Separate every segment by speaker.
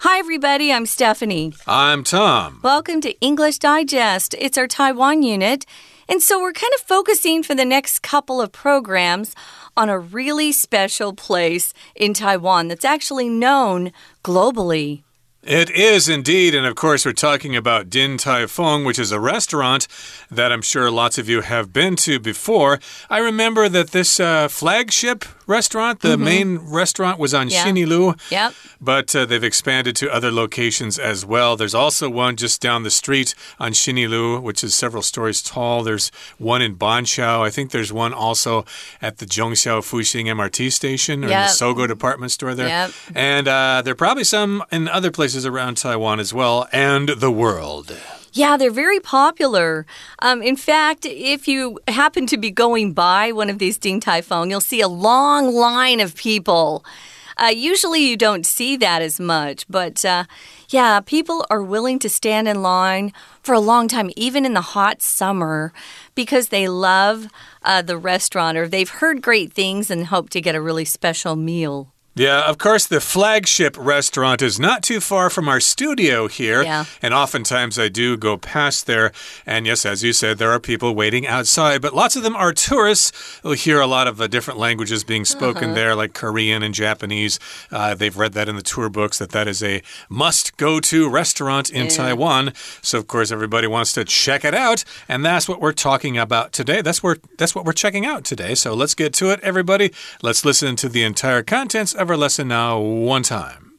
Speaker 1: Hi, everybody. I'm Stephanie.
Speaker 2: I'm Tom.
Speaker 1: Welcome to English Digest. It's our Taiwan unit. And so we're kind of focusing for the next couple of programs on a really special place in Taiwan that's actually known globally.
Speaker 2: It is indeed. And of course, we're talking about Din Tai Fung, which is a restaurant that I'm sure lots of you have been to before. I remember that this uh, flagship restaurant, the mm -hmm. main restaurant, was on
Speaker 1: yeah.
Speaker 2: Xinyilu.
Speaker 1: Yep.
Speaker 2: But uh, they've expanded to other locations as well. There's also one just down the street on Xinyilu, which is several stories tall. There's one in Banqiao. I think there's one also at the Zhongxiao Fuxing MRT station or yep. the Sogo department store there.
Speaker 1: Yep.
Speaker 2: And uh, there are probably some in other places around Taiwan as well, and the world.
Speaker 1: Yeah, they're very popular. Um, in fact, if you happen to be going by one of these Ding Tai Fung, you'll see a long line of people. Uh, usually you don't see that as much, but uh, yeah, people are willing to stand in line for a long time, even in the hot summer, because they love uh, the restaurant or they've heard great things and hope to get a really special meal.
Speaker 2: Yeah, of course, the flagship restaurant is not too far from our studio here.
Speaker 1: Yeah.
Speaker 2: And oftentimes I do go past there. And yes, as you said, there are people waiting outside, but lots of them are tourists. You'll hear a lot of uh, different languages being spoken uh -huh. there, like Korean and Japanese. Uh, they've read that in the tour books that that is a must go to restaurant in yeah. Taiwan. So, of course, everybody wants to check it out. And that's what we're talking about today. That's, where, that's what we're checking out today. So let's get to it, everybody. Let's listen to the entire contents of our lesson now, one time.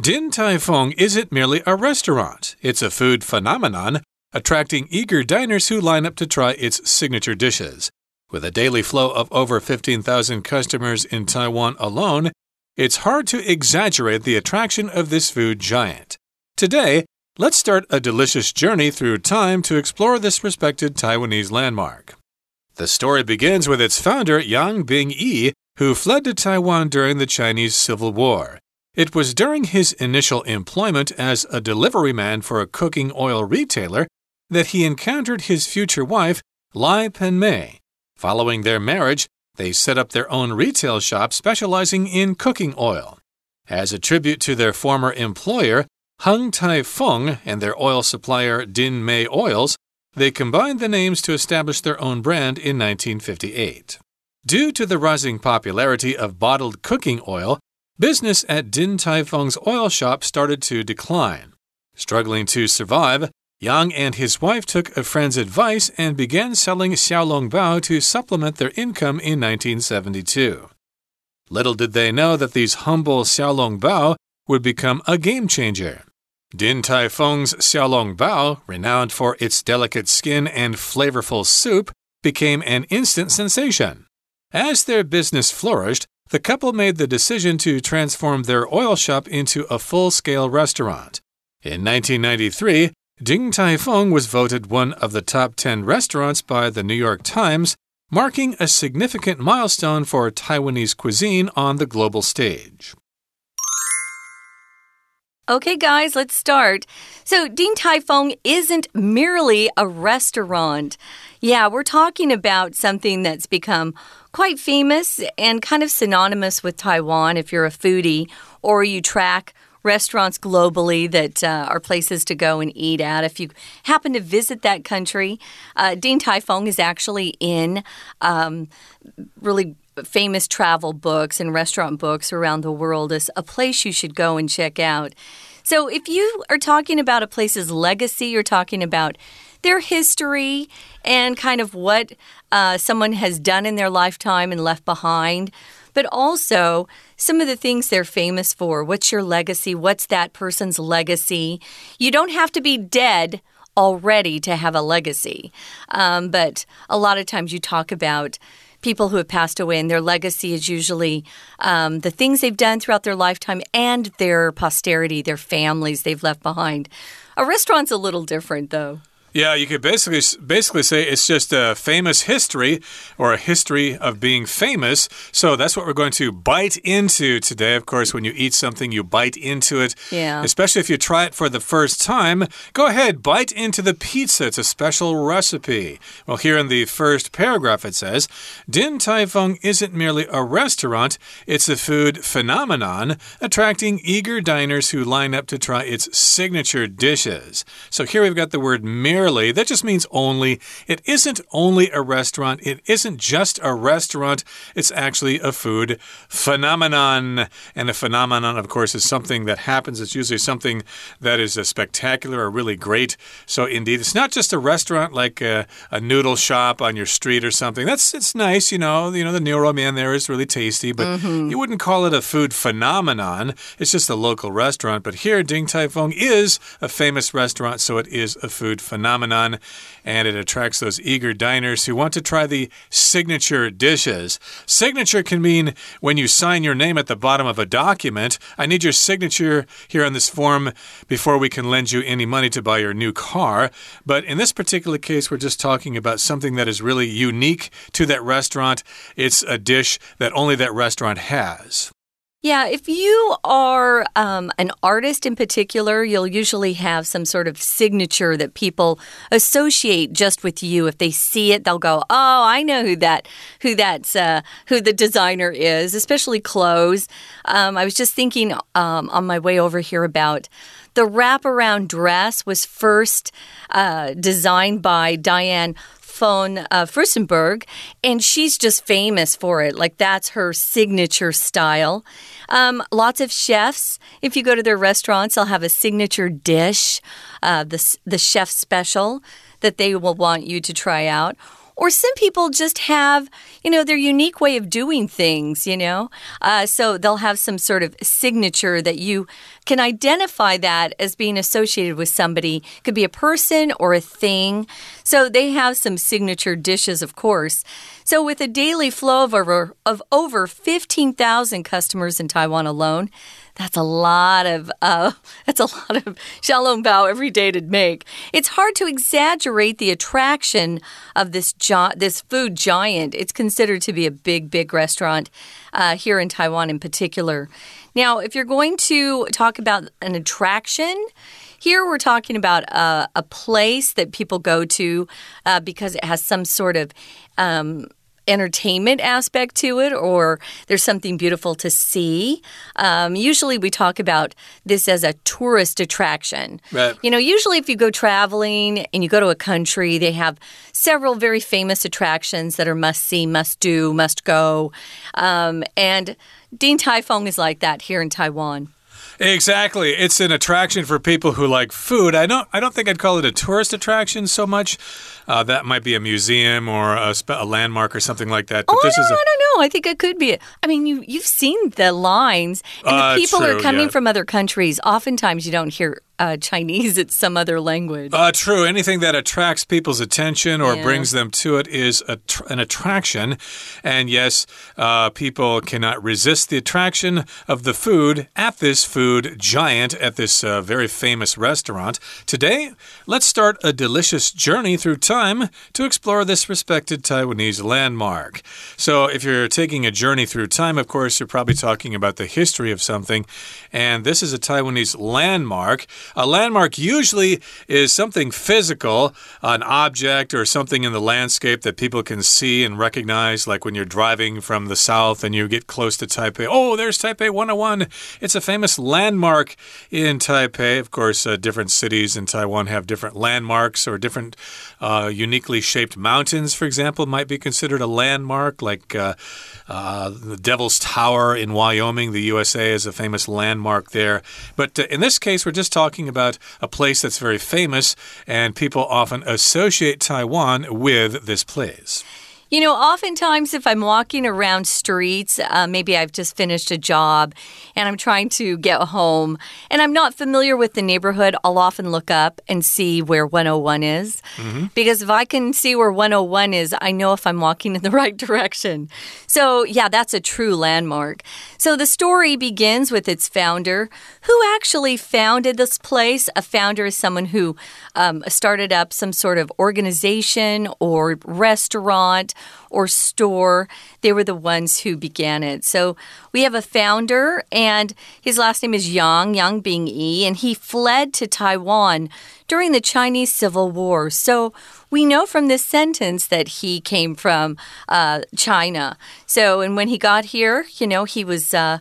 Speaker 2: Din Tai Fung isn't merely a restaurant, it's a food phenomenon, attracting eager diners who line up to try its signature dishes. With a daily flow of over 15,000 customers in Taiwan alone, it's hard to exaggerate the attraction of this food giant. Today, let's start a delicious journey through time to explore this respected Taiwanese landmark. The story begins with its founder, Yang Bing-yi, who fled to Taiwan during the Chinese Civil War. It was during his initial employment as a delivery man for a cooking oil retailer that he encountered his future wife, Lai Pen-mei. Following their marriage, they set up their own retail shop specializing in cooking oil. As a tribute to their former employer, Hung Tai Fung, and their oil supplier Din Mei Oils, they combined the names to establish their own brand in 1958. Due to the rising popularity of bottled cooking oil, business at Din Tai Fung's oil shop started to decline. Struggling to survive, Yang and his wife took a friend's advice and began selling Xiaolong Bao to supplement their income in 1972. Little did they know that these humble Xiaolong Bao would become a game changer. Din Tai Fung's Xiaolong Bao, renowned for its delicate skin and flavorful soup, became an instant sensation. As their business flourished, the couple made the decision to transform their oil shop into a full scale restaurant. In 1993, Ding Tai Fung was voted one of the top 10 restaurants by the New York Times, marking a significant milestone for Taiwanese cuisine on the global stage.
Speaker 1: Okay, guys, let's start. So, Din Tai Fung isn't merely a restaurant. Yeah, we're talking about something that's become quite famous and kind of synonymous with Taiwan if you're a foodie or you track restaurants globally that uh, are places to go and eat at. If you happen to visit that country, uh, Din Tai Fung is actually in um, really famous travel books and restaurant books around the world as a place you should go and check out. So, if you are talking about a place's legacy, you're talking about their history and kind of what uh, someone has done in their lifetime and left behind, but also some of the things they're famous for. What's your legacy? What's that person's legacy? You don't have to be dead already to have a legacy, um, but a lot of times you talk about people who have passed away, and their legacy is usually um, the things they've done throughout their lifetime and their posterity, their families they've left behind. A restaurant's a little different, though.
Speaker 2: Yeah, you could basically basically say it's just a famous history or a history of being famous. So that's what we're going to bite into today. Of course, when you eat something, you bite into it.
Speaker 1: Yeah.
Speaker 2: Especially if you try it for the first time. Go ahead, bite into the pizza. It's a special recipe. Well, here in the first paragraph it says, Din Tai Fung isn't merely a restaurant, it's a food phenomenon attracting eager diners who line up to try its signature dishes. So here we've got the word merely That just means only. It isn't only a restaurant. It isn't just a restaurant. It's actually a food phenomenon. And a phenomenon, of course, is something that happens. It's usually something that is a spectacular or really great. So, indeed, it's not just a restaurant like a, a noodle shop on your street or something. That's it's nice, you know. You know, the noodle man there is really tasty, but
Speaker 1: mm -hmm.
Speaker 2: you wouldn't call it a food phenomenon. It's just a local restaurant. But here, Ding Tai Fung is a famous restaurant, so it is a food phenomenon phenomenon, and it attracts those eager diners who want to try the signature dishes. Signature can mean when you sign your name at the bottom of a document. I need your signature here on this form before we can lend you any money to buy your new car. But in this particular case, we're just talking about something that is really unique to that restaurant. It's a dish that only that restaurant has.
Speaker 1: Yeah, if you are um, an artist in particular, you'll usually have some sort of signature that people associate just with you. If they see it, they'll go, "Oh, I know who that who that's uh, who the designer is." Especially clothes. Um, I was just thinking um, on my way over here about the wraparound dress was first uh, designed by Diane von uh, Furstenberg, and she's just famous for it. Like, that's her signature style. Um, lots of chefs, if you go to their restaurants, they'll have a signature dish, uh, the, the chef special that they will want you to try out. Or some people just have, you know, their unique way of doing things, you know? Uh, so they'll have some sort of signature that you can identify that as being associated with somebody. It could be a person or a thing. So they have some signature dishes, of course. So with a daily flow of over, of over 15,000 customers in Taiwan alone, that's a lot of uh, that's a lot of xiaolong bao every day to make. It's hard to exaggerate the attraction of this this food giant. It's considered to be a big, big restaurant uh, here in Taiwan, in particular. Now, if you're going to talk about an attraction. Here we're talking about a, a place that people go to uh, because it has some sort of um, entertainment aspect to it or there's something beautiful to see. Um, usually we talk about this as a tourist attraction.
Speaker 2: Right.
Speaker 1: You know, usually if you go traveling and you go to a country, they have several very famous attractions that are must see, must do, must go. Um, and Dean Tai Fung is like that here in Taiwan.
Speaker 2: Exactly. It's an attraction for people who like food. I don't I don't think I'd call it a tourist attraction so much. Uh, that might be a museum or a, a, landmark or something like that.
Speaker 1: But oh, this I, is a, I don't know. I think it could be. I mean, you you've seen the lines, and
Speaker 2: uh,
Speaker 1: the people
Speaker 2: true,
Speaker 1: are coming
Speaker 2: yeah.
Speaker 1: from other countries. Oftentimes, you don't hear uh, Chinese, it's some other language.
Speaker 2: Uh, true. Anything that attracts people's attention or
Speaker 1: Yeah.
Speaker 2: brings them to it is a tr an attraction. And yes, uh, people cannot resist the attraction of the food at this food giant, at this uh, very famous restaurant. Today, let's start a delicious journey through time to explore this respected Taiwanese landmark. So, if you're taking a journey through time, of course, you're probably talking about the history of something. And this is a Taiwanese landmark. A landmark usually is something physical, an object or something in the landscape that people can see and recognize, like when you're driving from the south and you get close to Taipei. Oh, there's Taipei 101. It's a famous landmark in Taipei. Of course, uh, different cities in Taiwan have different landmarks or different uh, uniquely shaped mountains, for example, might be considered a landmark, like uh, uh, the Devil's Tower in Wyoming, the USA, is a famous landmark there. But uh, in this case, we're just talking about a place that's very famous, and people often associate Taiwan with this place.
Speaker 1: You know, oftentimes if I'm walking around streets, uh, maybe I've just finished a job and I'm trying to get home and I'm not familiar with the neighborhood, I'll often look up and see where 101 is. Mm -hmm. Because if I can see where 101 is, I know if I'm walking in the right direction. So, yeah, that's a true landmark. So the story begins with its founder, who actually founded this place. A founder is someone who um, started up some sort of organization or restaurant or store. They were the ones who began it. So we have a founder, and his last name is Yang, Yang being E, and he fled to Taiwan during the Chinese Civil War. So we know from this sentence that he came from uh, China. So, and when he got here, you know, he was. Uh,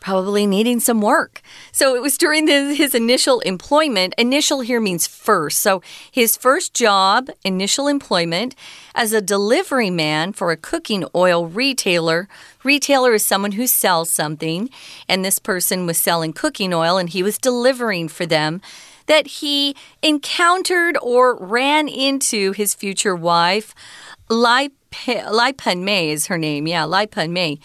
Speaker 1: probably needing some work. So it was during the, his initial employment. Initial here means first. So his first job, initial employment, as a delivery man for a cooking oil retailer. Retailer is someone who sells something, and this person was selling cooking oil and he was delivering for them. That he encountered or ran into his future wife, Lai, Lai Pen Mei is her name. Yeah, Lai Pen Mei.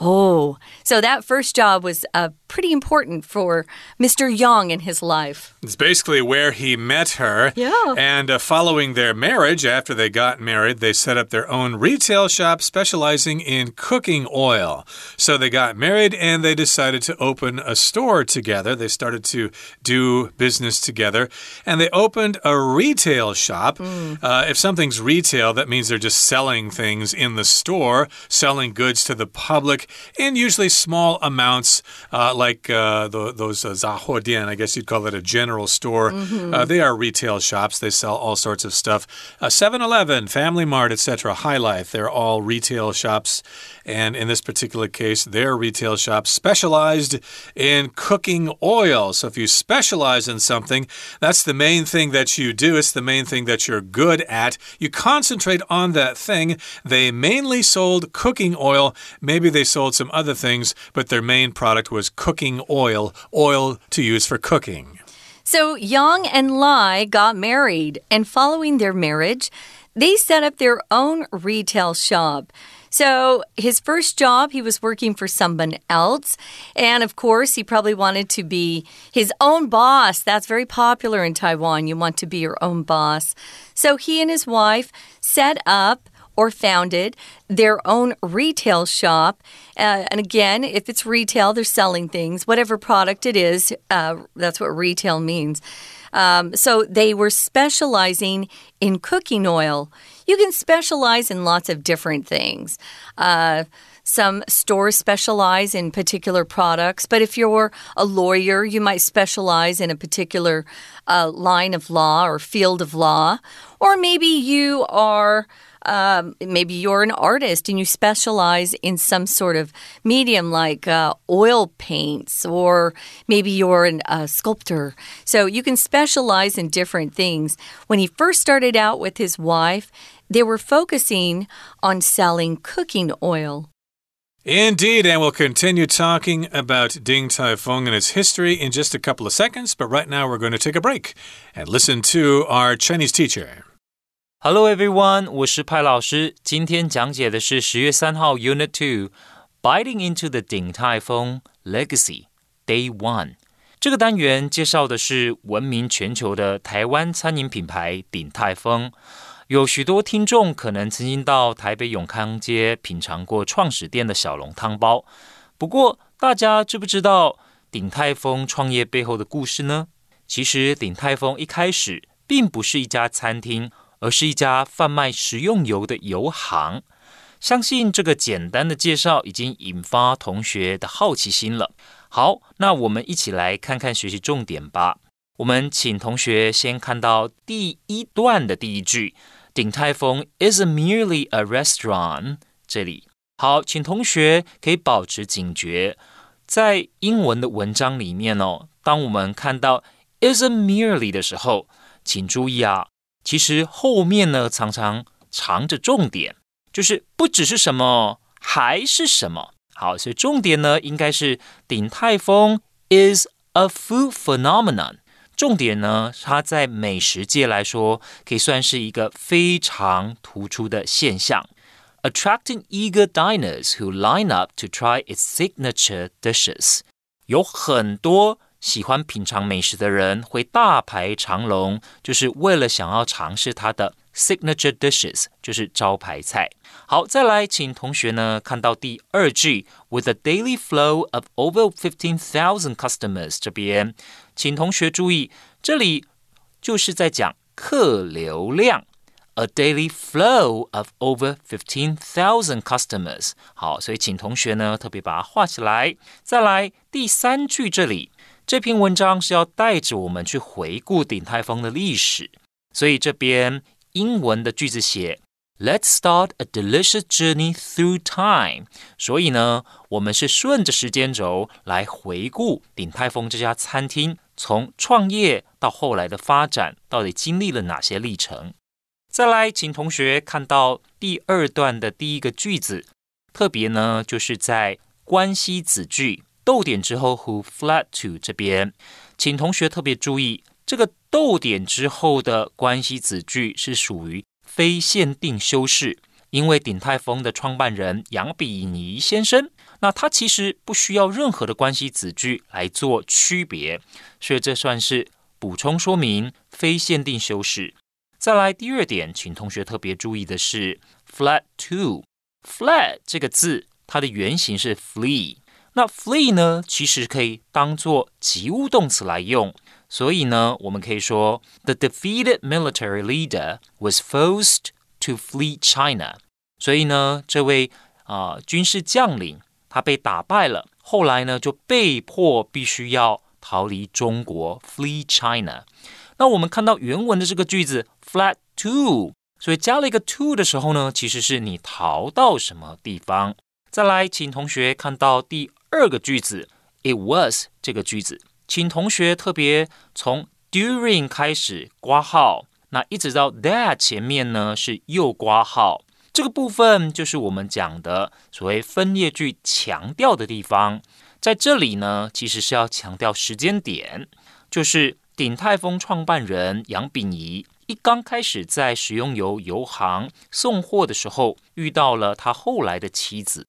Speaker 1: Oh, so that first job was uh, pretty important for Mr. Yang in his life.
Speaker 2: It's basically where he met her.
Speaker 1: Yeah.
Speaker 2: And uh, following their marriage, after they got married, they set up their own retail shop specializing in cooking oil. So they got married and they decided to open a store together. They started to do business together and they opened a retail shop. Mm. Uh, if something's retail, that means they're just selling things in the store, selling goods to the public in usually small amounts. Uh, like uh, the, those uh, Zahodian, I guess you'd call it a general store. Mm -hmm. uh, they are retail shops. They sell all sorts of stuff. 7 Eleven, Family Mart, etc., Hi-Life, they're all retail shops. And in this particular case, their retail shop specialized in cooking oil. So if you specialize in something, that's the main thing that you do. It's the main thing that you're good at. You concentrate on that thing. They mainly sold cooking oil. Maybe they sold some other things, but their main product was cooking oil, oil to use for cooking.
Speaker 1: So Yang and Lai got married, and following their marriage, they set up their own retail shop. So, his first job, he was working for someone else. And of course, he probably wanted to be his own boss. That's very popular in Taiwan. You want to be your own boss. So, he and his wife set up or founded their own retail shop. Uh, and again, if it's retail, they're selling things, whatever product it is, uh, that's what retail means. Um, so they were specializing in cooking oil. You can specialize in lots of different things. Uh, some stores specialize in particular products, but if you're a lawyer, you might specialize in a particular uh, line of law or field of law. Or maybe you are um, maybe you're an artist and you specialize in some sort of medium like uh, oil paints, or maybe you're a uh, sculptor. So you can specialize in different things. When he first started out with his wife, they were focusing on selling cooking oil.
Speaker 2: Indeed, and we'll continue talking about Ding Tai Fung and its history in just a couple of seconds. But right now, we're going to take a break and listen to our Chinese teacher.
Speaker 3: Hello everyone，我是派老师。今天讲解的是十月三号 Unit Two Biting into the 鼎泰丰 Legacy Day One。这个单元介绍的是闻名全球的台湾餐饮品牌鼎泰丰。有许多听众可能曾经到台北永康街品尝过创始店的小笼汤包。不过，大家知不知道鼎泰丰创业背后的故事呢？其实，鼎泰丰一开始并不是一家餐厅。而是一家贩卖食用油的油行。相信这个简单的介绍已经引发同学的好奇心了。好，那我们一起来看看学习重点吧。我们请同学先看到第一段的第一句：“鼎泰丰 is merely a restaurant。”这里好，请同学可以保持警觉，在英文的文章里面哦，当我们看到 is merely 的时候，请注意啊。其实后面呢常常藏着重点，就是不只是什么，还是什么。好，所以重点呢应该是鼎泰丰 is a food phenomenon。重点呢，它在美食界来说，可以算是一个非常突出的现象，attracting eager diners who line up to try its signature dishes。有很多喜欢品尝美食的人会大排长龙，就是为了想要尝试它的 signature dishes，就是招牌菜。好，再来，请同学呢看到第二句，with a daily flow of over fifteen thousand customers 这边，请同学注意，这里就是在讲客流量。A daily flow of over fifteen thousand customers。好，所以请同学呢特别把它画起来。再来第三句，这里这篇文章是要带着我们去回顾鼎泰丰的历史，所以这边英文的句子写 "Let's start a delicious journey through time"。所以呢，我们是顺着时间轴来回顾鼎泰丰这家餐厅从创业到后来的发展，到底经历了哪些历程。再来，请同学看到第二段的第一个句子，特别呢就是在关系子句逗点之后 who fled to 这边，请同学特别注意，这个逗点之后的关系子句是属于非限定修饰，因为鼎泰丰的创办人杨比尼先生，那他其实不需要任何的关系子句来做区别，所以这算是补充说明非限定修饰。再来第二点，请同学特别注意的是，fled to fled 这个字，它的原型是 flee。那 flee 呢，其实可以当做及物动词来用。所以呢，我们可以说，the defeated military leader was forced to flee China。所以呢，这位啊军事将领他被打败了，后来呢就被迫必须要逃离中国，flee China。那我们看到原文的这个句子 fled to，所以加了一个 to 的时候呢，其实是你逃到什么地方。再来，请同学看到第 二个句子 it was 这个句子，请同学特别从 during 开始挂号，那一直到 that 前面呢是又挂号，这个部分就是我们讲的所谓分列句强调的地方。在这里呢，其实是要强调时间点，就是。鼎泰丰创办人杨秉仪一刚开始在使用油油行送货的时候，遇到了他后来的妻子。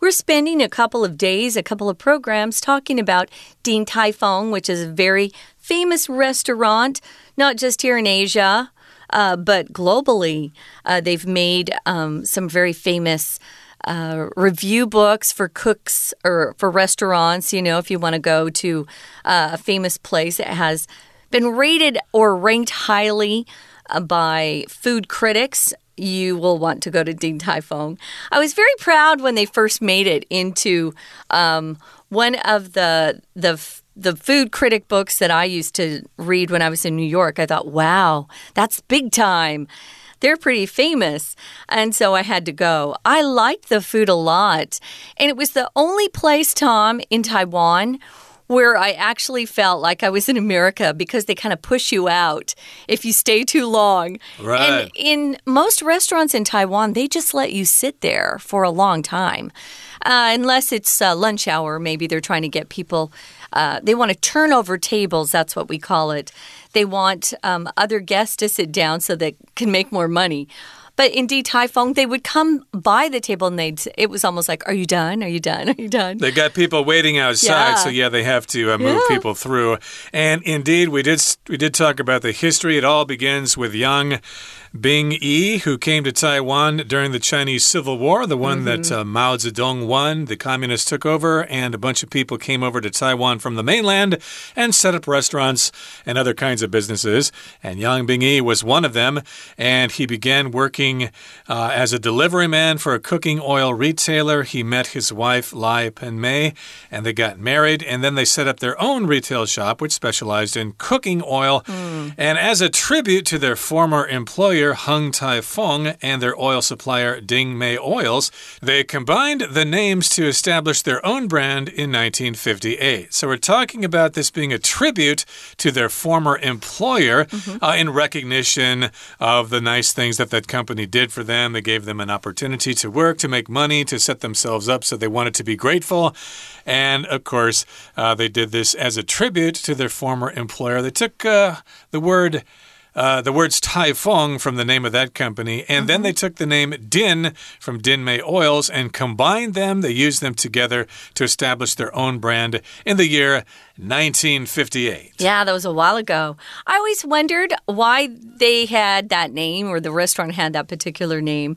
Speaker 1: We're spending a couple of days, a couple of programs talking about Din Tai Fung, which is a very famous restaurant, not just here in Asia, uh, but globally. Uh, they've made um, some very famous. Uh, review books for cooks or for restaurants. You know, if you want to go to uh, a famous place, it has been rated or ranked highly by food critics you will want to go to Ding Tai Fung. I was very proud when they first made it into um, one of the the the food critic books that I used to read when I was in New York. I thought, wow, that's big time. They're pretty famous. And so I had to go. I liked the food a lot. And it was the only place, Tom, in Taiwan where I actually felt like I was in America because they kind of push you out if you stay too long.
Speaker 2: Right.
Speaker 1: And in most restaurants in Taiwan, they just let you sit there for a long time. Uh, unless it's uh, lunch hour, maybe they're trying to get people, uh, they want to turn over tables, that's what we call it. They want um, other guests to sit down so they can make more money. But indeed, Tai Fung, they would come by the table and they'd, it was almost like, Are you done? Are you done? Are you done?
Speaker 2: They got people waiting outside, yeah. so yeah, they have to uh, move yeah. people through. And indeed, we did, we did talk about the history. It all begins with Yang Bing Yi, who came to Taiwan during the Chinese Civil War, the one mm -hmm. that mm-hmm. uh, Mao Zedong won. The communists took over, and a bunch of people came over to Taiwan from the mainland and set up restaurants and other kinds of businesses. And Yang Bing Yi was one of them, and he began working uh, as a delivery man for a cooking oil retailer. He met his wife, Lai Pen Mei, and they got married. And then they set up their own retail shop, which specialized in cooking oil. Mm. And as a tribute to their former employer, Hung Tai Fung, and their oil supplier, Ding Mei Oils, they combined the names to establish their own brand in 1958. So we're talking about this being a tribute to their former employer mm -hmm. uh, in recognition of the nice things that that company did for them. They gave them an opportunity to work, to make money, to set themselves up, so they wanted to be grateful. And of course, uh, they did this as a tribute to their former employer. They took uh, the word uh, the words Fung from the name of that company, and mm -hmm. then they mm-hmm. took the name Din from Din Mei Oils and combined them. They used them together to establish their own brand in the year 1958.
Speaker 1: Yeah, that was a while ago. I always wondered why they had that name or the restaurant had that particular name.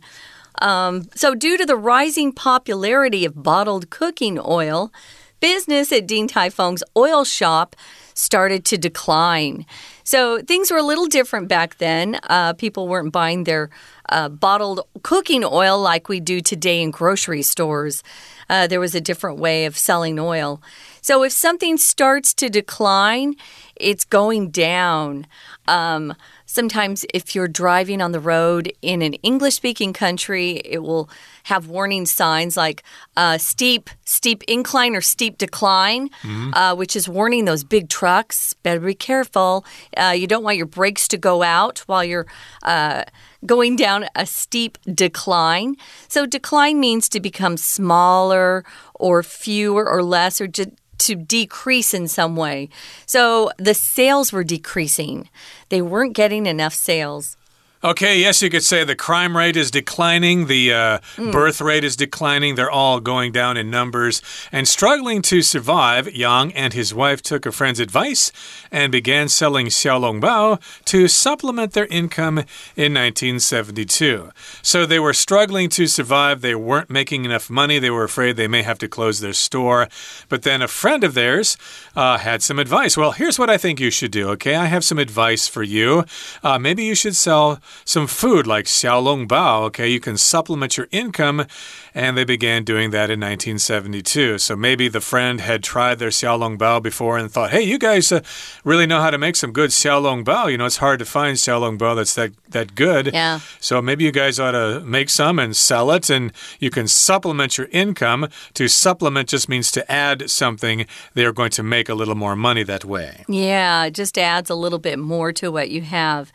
Speaker 1: Um, so, due to the rising popularity of bottled cooking oil, business at Din Tai Fung's oil shop started to decline. So things were a little different back then. Uh, people weren't buying their uh, bottled cooking oil like we do today in grocery stores. Uh, there was a different way of selling oil. So if something starts to decline, it's going down. Um, Sometimes, if you're driving on the road in an English speaking country, it will have warning signs like uh, steep, steep incline or steep decline, mm -hmm. uh, which is warning those big trucks. Better be careful. Uh, you don't want your brakes to go out while you're uh, going down a steep decline. So, decline means to become smaller or fewer or less or just to decrease in some way. So the sales were decreasing. They weren't getting enough sales.
Speaker 2: Okay, yes, you could say the crime rate is declining, the uh, mm. birth rate is declining. They're all going down in numbers. And struggling to survive, Yang and his wife took a friend's advice and began selling xiaolongbao to supplement their income in 1972. So they were struggling to survive. They weren't making enough money. They were afraid they may have to close their store. But then a friend of theirs uh, had some advice. Well, here's what I think you should do, okay? I have some advice for you. Uh, maybe you should sell some food like xiaolong bao. Okay, you can supplement your income, and they began doing that in 1972. So maybe the friend had tried their xiaolong bao before and thought, hey, you guys uh, really know how to make some good xiaolong bao. You know, it's hard to find xiaolong bao that's that, that good.
Speaker 1: Yeah.
Speaker 2: So maybe you guys ought to make some and sell it, and you can supplement your income. To supplement just means to add something. They are going to make a little more money that way.
Speaker 1: Yeah, it just adds a little bit more to what you have.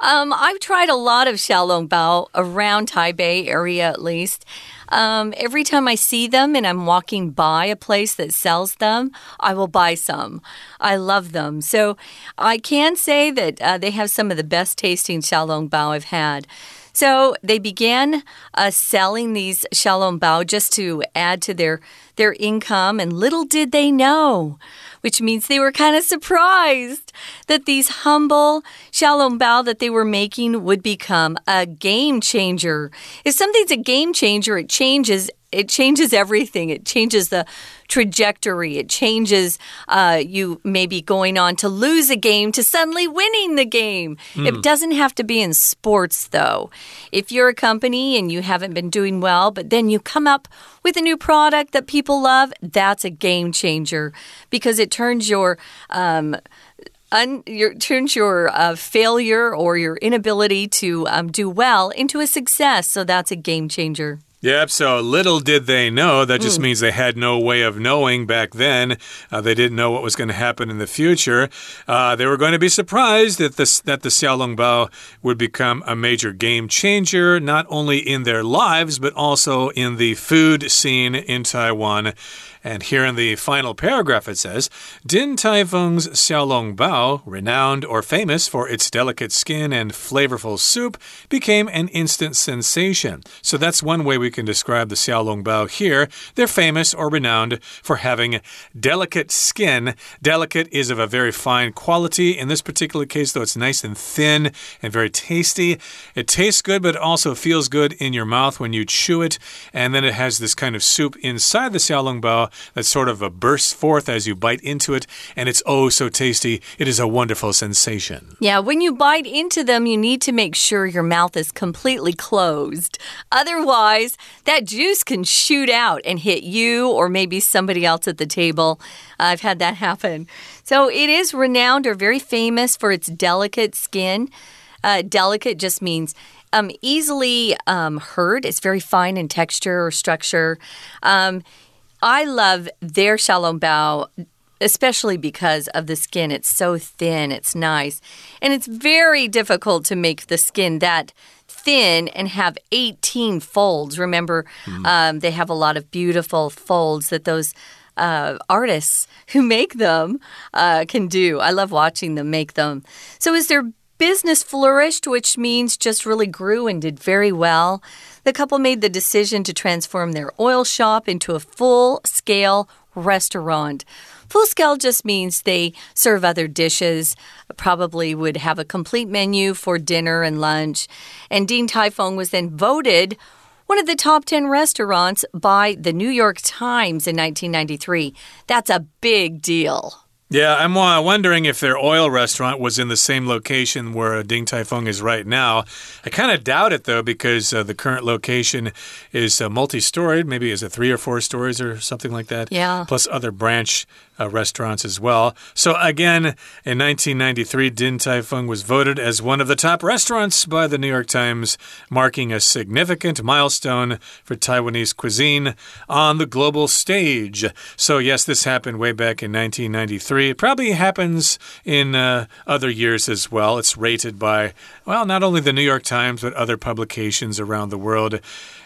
Speaker 1: Um, I've tried a lot of xiaolongbao around Taipei area at least. Um, every time I see them and I'm walking by a place that sells them, I will buy some. I love them. So I can say that uh, they have some of the best tasting xiaolongbao I've had. So they began uh, selling these xiaolongbao just to add to their their income, and little did they know which means they were kind of surprised that these humble xiaolongbao that they were making would become a game changer. If something's a game changer, it changes it changes everything. It changes the trajectory. It changes uh, you maybe going on to lose a game to suddenly winning the game. Mm. It doesn't have to be in sports, though. If you're a company and you haven't been doing well, but then you come up with a new product that people love, that's a game changer because it turns your um, Un, your, turns your uh, failure or your inability to um, do well into a success. So that's a game changer.
Speaker 2: Yep, so little did they know. That just mm. means they had no way of knowing back then. Uh, they didn't know what was going to happen in the future. Uh, they were going to be surprised that, this, that the Xiaolongbao would become a major game changer, not only in their lives, but also in the food scene in Taiwan. And here in the final paragraph it says Din Tai Fung's Xiaolong Bao, renowned or famous for its delicate skin and flavorful soup, became an instant sensation. So that's one way we can describe the Xiaolong Bao here. They're famous or renowned for having delicate skin. Delicate is of a very fine quality. In this particular case, though, it's nice and thin and very tasty. It tastes good, but also feels good in your mouth when you chew it. And then it has this kind of soup inside the Xiaolong Bao that sort of bursts forth as you bite into it, and it's oh so tasty. It is a wonderful sensation.
Speaker 1: Yeah, when you bite into them, you need to make sure your mouth is completely closed. Otherwise, that juice can shoot out and hit you or maybe somebody else at the table. I've had that happen. So it is renowned or very famous for its delicate skin. Uh, delicate just means um, easily um, heard. It's very fine in texture or structure. Um, I love their xiaolongbao especially because of the skin. It's so thin, it's nice. And it's very difficult to make the skin that thin and have 18 folds. Remember, mm. um, they have a lot of beautiful folds that those. Uh, artists who make them uh, can do. I love watching them make them. So, is their business flourished, which means just really grew and did very well. The couple made the decision to transform their oil shop into a full scale restaurant. Full scale just means they serve other dishes, probably would have a complete menu for dinner and lunch. And Dean Fung was then voted one of the top 10 restaurants by the New York Times in 1993. That's a big deal.
Speaker 2: Yeah, I'm uh, wondering if their oil restaurant was in the same location where Ding Tai Fung is right now. I kind of doubt it, though, because uh, the current location is uh, multi storied. Maybe is it three or four stories or something like that?
Speaker 1: Yeah.
Speaker 2: Plus other branch uh, restaurants as well. So, again, in 1993, Din Tai Fung was voted as one of the top restaurants by the New York Times, marking a significant milestone for Taiwanese cuisine on the global stage. So, yes, this happened way back in 1993. It probably happens in uh, other years as well. It's rated by, well, not only the New York Times, but other publications around the world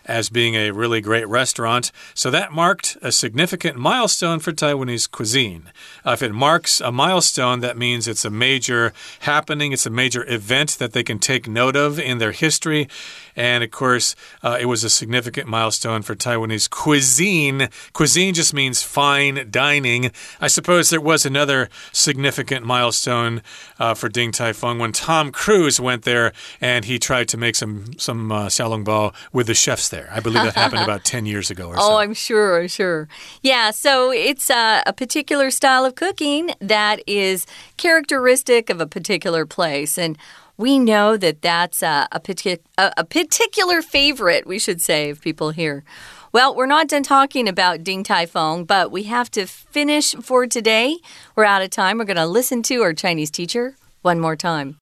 Speaker 2: as being a really great restaurant. So that marked a significant milestone for Taiwanese cuisine. Uh, if it marks a milestone, that means it's a major happening, it's a major event that they can take note of in their history. And of course, uh, it was a significant milestone for Taiwanese cuisine. Cuisine just means fine dining. I suppose there was another significant milestone uh, for Ding Tai Fung when Tom Cruise went there and he tried to make some some uh, xiaolongbao with the chefs there. I believe that happened about 10 years ago or
Speaker 1: oh, so. Oh, I'm sure, I'm sure. Yeah, so it's uh, a particular style of cooking that is characteristic of a particular place. And we know that that's a, a, partic a, a particular favorite, we should say, of people here. Well, we're not done talking about Ding Tai Fung, but we have to finish for today. We're out of time. We're going to listen to our Chinese teacher one more time.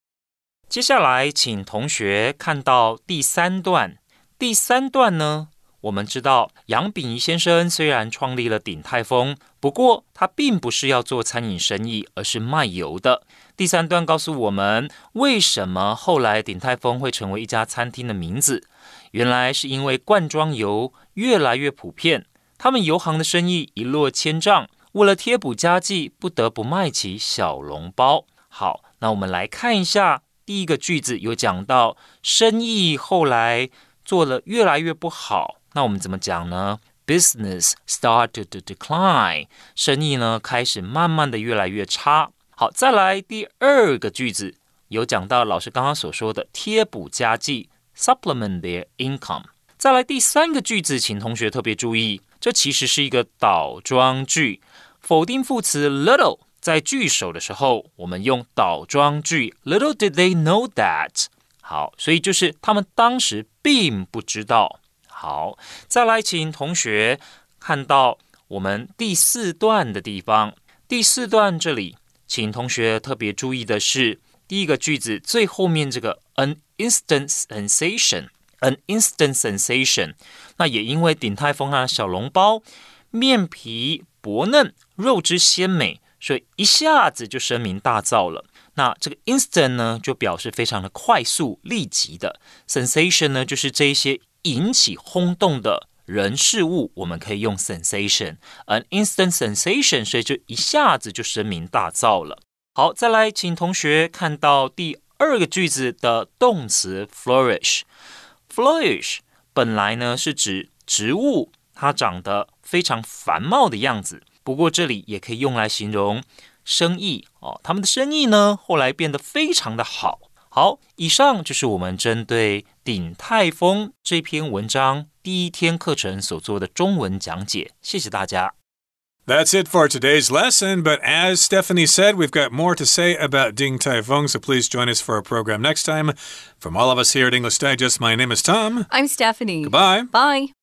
Speaker 3: 接下来，请同学看到第三段。第三段呢， 我们知道杨秉仪先生虽然创立了鼎泰丰，不过他并不是要做餐饮生意，而是卖油的。第三段告诉我们，为什么后来鼎泰丰会成为一家餐厅的名字？原来是因为罐装油越来越普遍，他们油行的生意一落千丈，为了贴补家计，不得不卖起小笼包。好，那我们来看一下第一个句子，有讲到生意后来。做了越来越不好，那我们怎么讲呢？Business started to decline，生意呢开始慢慢的越来越差。好，再来第二个句子，有讲到老师刚刚所说的贴补家计，supplement their income。再来第三个句子，请同学特别注意，这其实是一个倒装句，否定副词 little 在句首的时候，我们用倒装句，little did they know that。好，所以就是他们当时并不知道。好，再来，请同学看到我们第四段的地方。第四段这里，请同学特别注意的是第一个句子最后面这个 an instant sensation，an instant sensation。那也因为鼎泰丰啊小笼包面皮薄嫩，肉质鲜美，所以一下子就声名大噪了。那这个 instant 呢，就表示非常的快速、立即的；sensation 呢，就是这些引起轰动的人事物，我们可以用 sensation，an instant sensation，所以就一下子就声名大噪了。好，再来，请同学看到第二个句子的动词 flourish。flourish 本来呢是指植物它长得非常繁茂的样子，不过这里也可以用来形容。生意哦，他们的生意呢，后来变得非常的好。好，以上就是我们针对鼎泰丰这篇文章第一天课程所做的中文讲解。谢谢大家。
Speaker 2: That's it for today's lesson. But as Stephanie said, we've got more to say about Ding Tai Fung, so please join us for our program next time. From all of us here at English Digest, my name is Tom.
Speaker 1: I'm Stephanie.
Speaker 2: Goodbye.
Speaker 1: Bye.